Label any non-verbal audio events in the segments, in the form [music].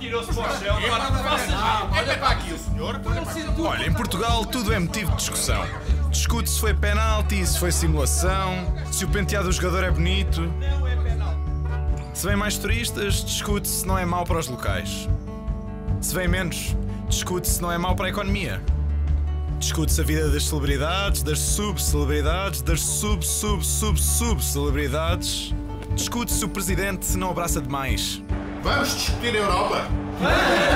Tirou-se para o chão. Olha para aqui o senhor. Olha, em Portugal tudo é motivo de discussão. Discute se foi penalti, se foi simulação, se o penteado do jogador é bonito. Se vem mais turistas, discute se não é mau para os locais. Se vem menos, discute se não é mau para a economia. Discute-se a vida das celebridades, das sub-celebridades, das sub-sub-sub-sub-celebridades. Discute se o presidente não abraça demais. Vamos discutir a Europa.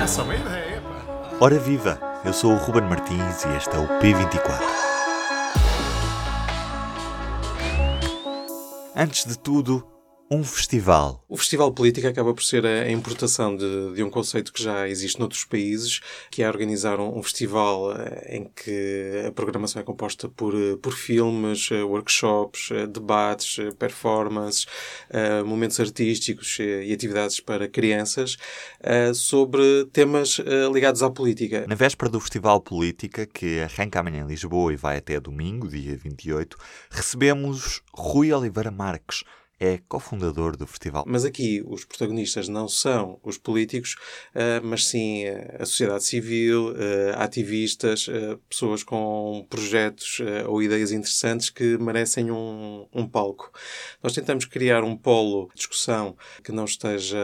É só uma ideia, pá. Ora viva! Eu sou o Ruben Martins e este é o P24. Antes de tudo, um festival. O Festival Política acaba por ser a importação de, de, um conceito que já existe noutros países, que é organizar um, um, festival eh, em que a programação é composta por, eh, por filmes, eh, workshops, debates, performances, momentos artísticos e atividades para crianças sobre temas ligados à política. Na véspera do Festival Política, que arranca amanhã em Lisboa e vai até domingo, dia 28, recebemos Rui Oliveira Marques é cofundador do festival. Mas aqui os protagonistas não são os políticos, uh, mas sim a sociedade civil, uh, ativistas, pessoas com projetos ou ideias interessantes que merecem um, um, palco. Nós tentamos criar um polo de discussão que não esteja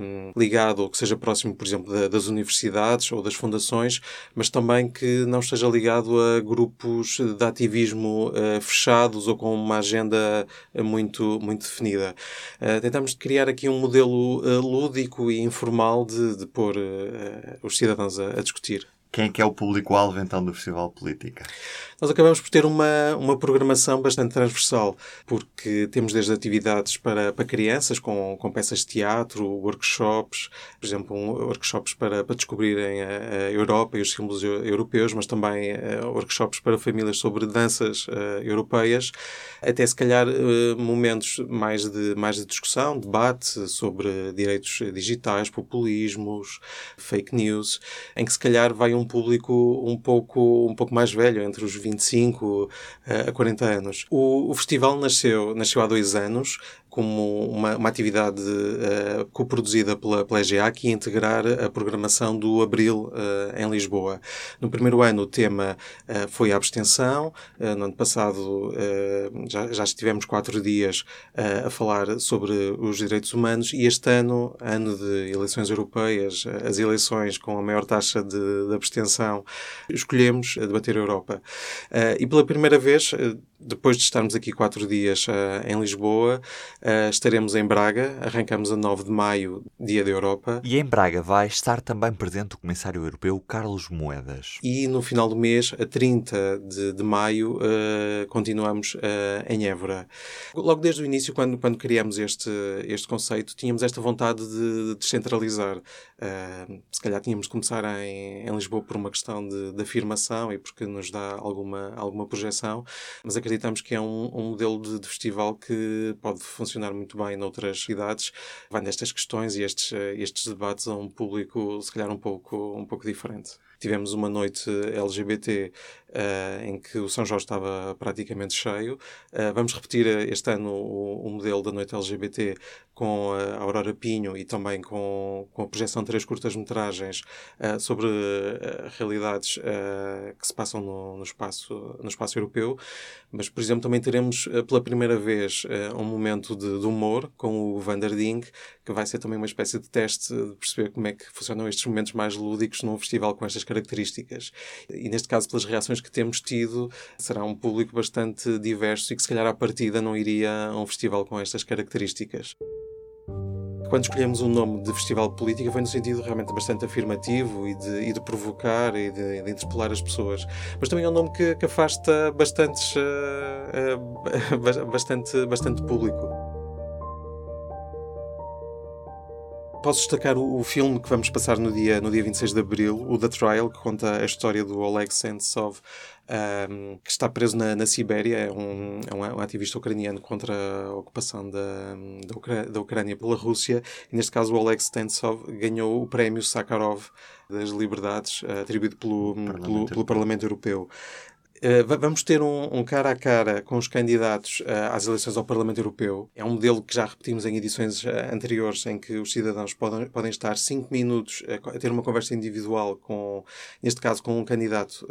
um, ligado ou que seja próximo, por exemplo, da, das universidades ou das fundações, mas também que não esteja ligado a grupos de ativismo fechados ou com uma agenda muito, muito definida. Uh, tentamos criar aqui um modelo uh, lúdico e informal de, de pôr uh, os cidadãos a, a discutir. Quem é que é o público-alvo então do Festival Política? Nós acabamos por ter uma, uma programação bastante transversal, porque temos desde atividades para, para crianças, com, com peças de teatro, workshops, por exemplo, um, workshops para, para descobrirem a, a, Europa e os símbolos europeus, mas também uh, workshops para famílias sobre danças uh, europeias, até se calhar uh, momentos mais de, mais de discussão, debate sobre direitos digitais, populismos, fake news, em que se calhar vai um público um pouco, um pouco mais velho, entre os 25 a 40 anos. O, o festival nasceu, nasceu há dois anos como uma, uma atividade uh, coproduzida pela, pela que ia integrar a programação do Abril uh, em Lisboa. No primeiro ano o tema uh, foi a abstenção, no ano passado já, já estivemos quatro dias a falar sobre os direitos humanos e este ano, ano de eleições europeias, as eleições com a maior taxa de, de abstenção, escolhemos debater a Europa. e pela primeira vez, depois de estarmos aqui quatro dias em Lisboa, Uh, estaremos em Braga, arrancamos a 9 de maio, Dia da Europa. E em Braga vai estar também presente o Comissário Europeu Carlos Moedas. E no final do mês, a 30 de, de maio, uh, continuamos uh, em Évora. Logo desde o início, quando, quando criamos este, este conceito, tínhamos esta vontade de descentralizar. Se calhar tínhamos de começar em, em Lisboa por uma questão de, de, afirmação e porque nos dá alguma, alguma projeção, mas acreditamos que é um, um modelo de, de festival que pode funcionar muito bem noutras cidades, vai nestas questões e estes, eh, estes debates a um público, se calhar, um pouco, um pouco diferente. Tivemos uma noite LGBT uh, em que o São Jorge estava praticamente cheio. Uh, vamos repetir este ano o, o, modelo da noite LGBT com a Aurora Pinho e também com, com a projeção de três curtas-metragens uh, sobre realidades que se passam no, no, espaço, no espaço europeu. Mas, por exemplo, também teremos pela primeira vez um momento de, de humor com o Vanderding, que vai ser também uma espécie de teste de perceber como é que funcionam estes momentos mais lúdicos num festival com estas características. E neste caso, pelas reações que temos tido, será um público bastante diverso e que se calhar à partida não iria a um festival com estas características. Quando escolhemos um nome de festival política foi no sentido realmente bastante afirmativo e de, e de provocar e de, de, interpelar as pessoas. Mas também é um nome que, que afasta bastantes, [laughs] uh, uh, bastante, bastante público. Posso destacar o, o, filme que vamos passar no dia, no dia 26 de Abril, o The Trial, que conta a história do Oleg Sentsov, um, que está preso na, na Sibéria, é um, é um, ativista ucraniano contra a ocupação da, da, Ucrânia, da Ucrânia pela Rússia. E neste caso, o Oleg Sentsov ganhou o prémio Sakharov das Liberdades, uh, atribuído pelo Parlamento. pelo, pelo Parlamento Europeu. Uh, vamos ter um, um, cara a cara com os candidatos uh, às eleições ao Parlamento Europeu. É um modelo que já repetimos em edições uh, anteriores, em que os cidadãos podem, podem estar cinco minutos a ter uma conversa individual com, neste caso, com um candidato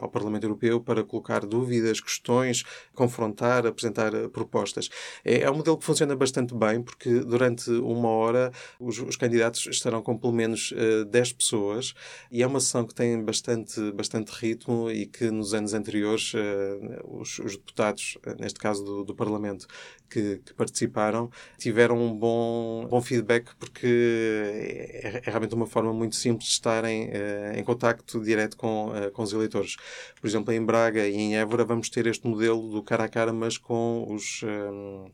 ao Parlamento Europeu para colocar dúvidas, questões, confrontar, apresentar propostas. É, é, um modelo que funciona bastante bem, porque durante uma hora os, os candidatos estarão com pelo menos uh, 10 pessoas e é uma sessão que tem bastante, bastante ritmo e que nos anos anteriores, uh, os, os, deputados, uh, neste caso do, do Parlamento, que, que, participaram, tiveram um bom, bom feedback porque é, é, realmente uma forma muito simples de estarem uh, em contacto direto com, com os eleitores. Por exemplo, em Braga e em Évora vamos ter este modelo do cara a cara, mas com os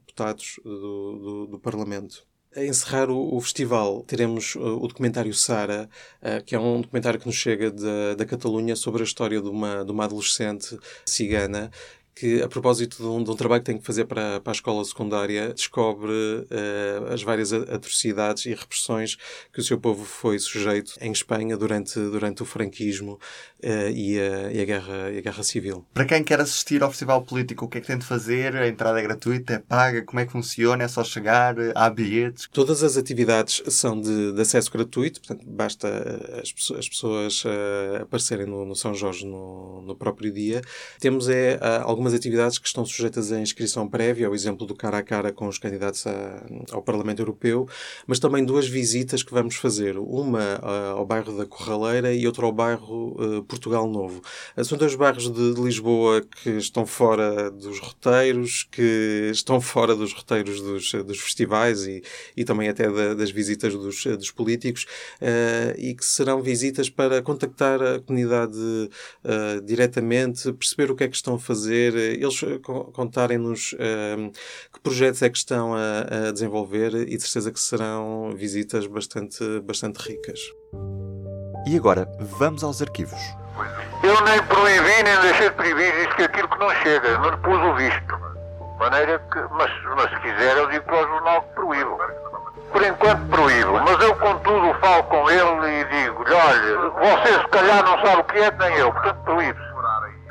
deputados do, do, do Parlamento. A encerrar o, o, festival, teremos uh, o documentário Sara, uh, que é um documentário que nos chega da, da Catalunha sobre a história de uma, de uma adolescente cigana que, a propósito de um, de um, trabalho que tem que fazer para, para a escola secundária, descobre uh, as várias atrocidades e repressões que o seu povo foi sujeito em Espanha durante, durante o franquismo uh, e, a, e, a guerra, e a guerra civil. Para quem quer assistir ao Festival Político, o que é que tem de fazer? A entrada é gratuita? É paga? Como é que funciona? É só chegar? Há bilhetes? Todas as atividades são de, de acesso gratuito, portanto, basta as, as pessoas uh, aparecerem no, no, São Jorge no, no próprio dia. Temos é, algumas algumas atividades que estão sujeitas à inscrição prévia, o exemplo do cara a cara com os candidatos a, ao Parlamento Europeu, mas também duas visitas que vamos fazer, uma uh, ao bairro da Corraleira e outra ao bairro uh, Portugal Novo. Uh, são dois bairros de, Lisboa que estão fora dos roteiros, que estão fora dos roteiros dos, dos festivais e, e também até da, das visitas dos, dos políticos e que serão visitas para contactar a comunidade diretamente, perceber o que é que estão a fazer, eles eh, contarem-nos uh, que projetos é que estão a, a, desenvolver e de certeza que serão visitas bastante, bastante ricas. E agora, vamos aos arquivos. Eu nem proibi, nem deixei de proibir, isto que aquilo que não chega, não lhe pus o visto. Maneira que, mas, mas se quiser eu digo para o jornal que proíbo. Por enquanto proíbo, mas eu contudo falo com ele e digo-lhe, olha, você se calhar não sabe o que é, nem eu, portanto proíbo-se.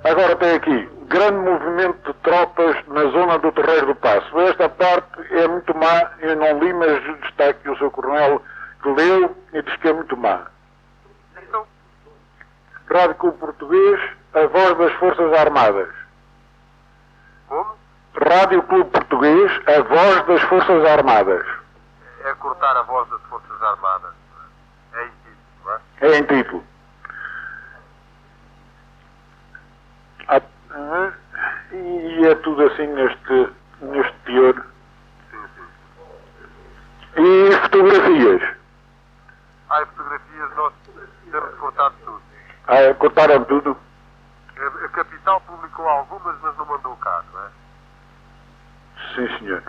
Agora tem aqui, grande movimento de tropas na zona do Terreiro do Passo. Esta parte é muito má, eu não li, mas está aqui o seu coronel que leu e diz que é muito má. Rádio Clube Português, a voz das Forças Armadas. Como? Rádio Clube Português, a voz das Forças Armadas. É cortar a voz das Forças Armadas. É em título, é? É em título. E é tudo assim neste, neste teor. E fotografias. Ah, fotografias nós temos cortado tudo. Ah, cortaram tudo? A, a Capital publicou algumas, mas não mandou cá, não é? Sim, senhor.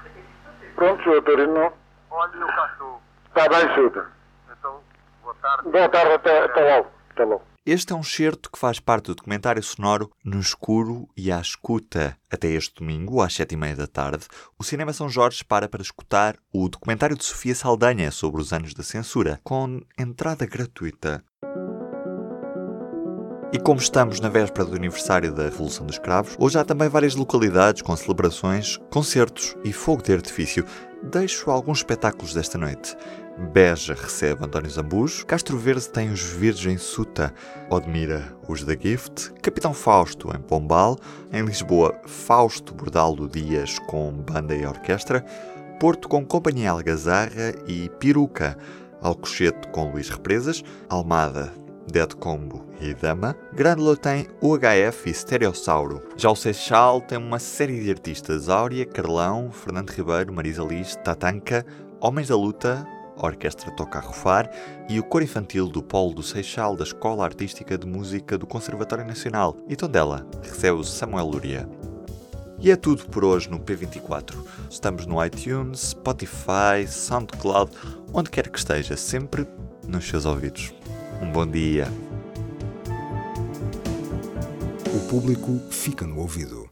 Pronto, Sr. Torino. Olha, eu cá estou. Está bem, Sr. Então, boa tarde. Boa tarde, até, até logo. Até logo. Este é um certo que faz parte do documentário sonoro No Escuro e à Escuta. Até este domingo, às sete e meia da tarde, o Cinema São Jorge para para escutar o documentário de Sofia Saldanha sobre os anos da censura, com entrada gratuita. E como estamos na véspera do aniversário da Revolução dos Cravos, hoje há também várias localidades com celebrações, concertos e fogo de artifício. Deixo alguns espetáculos desta noite. Beja recebe António Zambujo, Castro Verde tem os Virgem Suta, Odmira os da Gift, Capitão Fausto em Pombal, em Lisboa Fausto Bordaldo Dias com banda e orquestra, Porto com Companhia Algazarra e Peruca, Alcochete com Luís Represas, Almada Dead Combo e Dama. Grândola tem UHF e Stereossauro. Já o Seixal tem uma série de artistas: Áurea, Carlão, Fernando Ribeiro, Marisa Liz, Tatanka, Homens da Luta, a Orquestra Toca a Rufar e o coro infantil do Polo do Seixal da Escola Artística de Música do Conservatório Nacional. E Tondela recebe o Samuel Luria. E é tudo por hoje no P24. Estamos no iTunes, Spotify, SoundCloud, onde quer que esteja, sempre nos seus ouvidos. Um bom dia. O público fica no ouvido.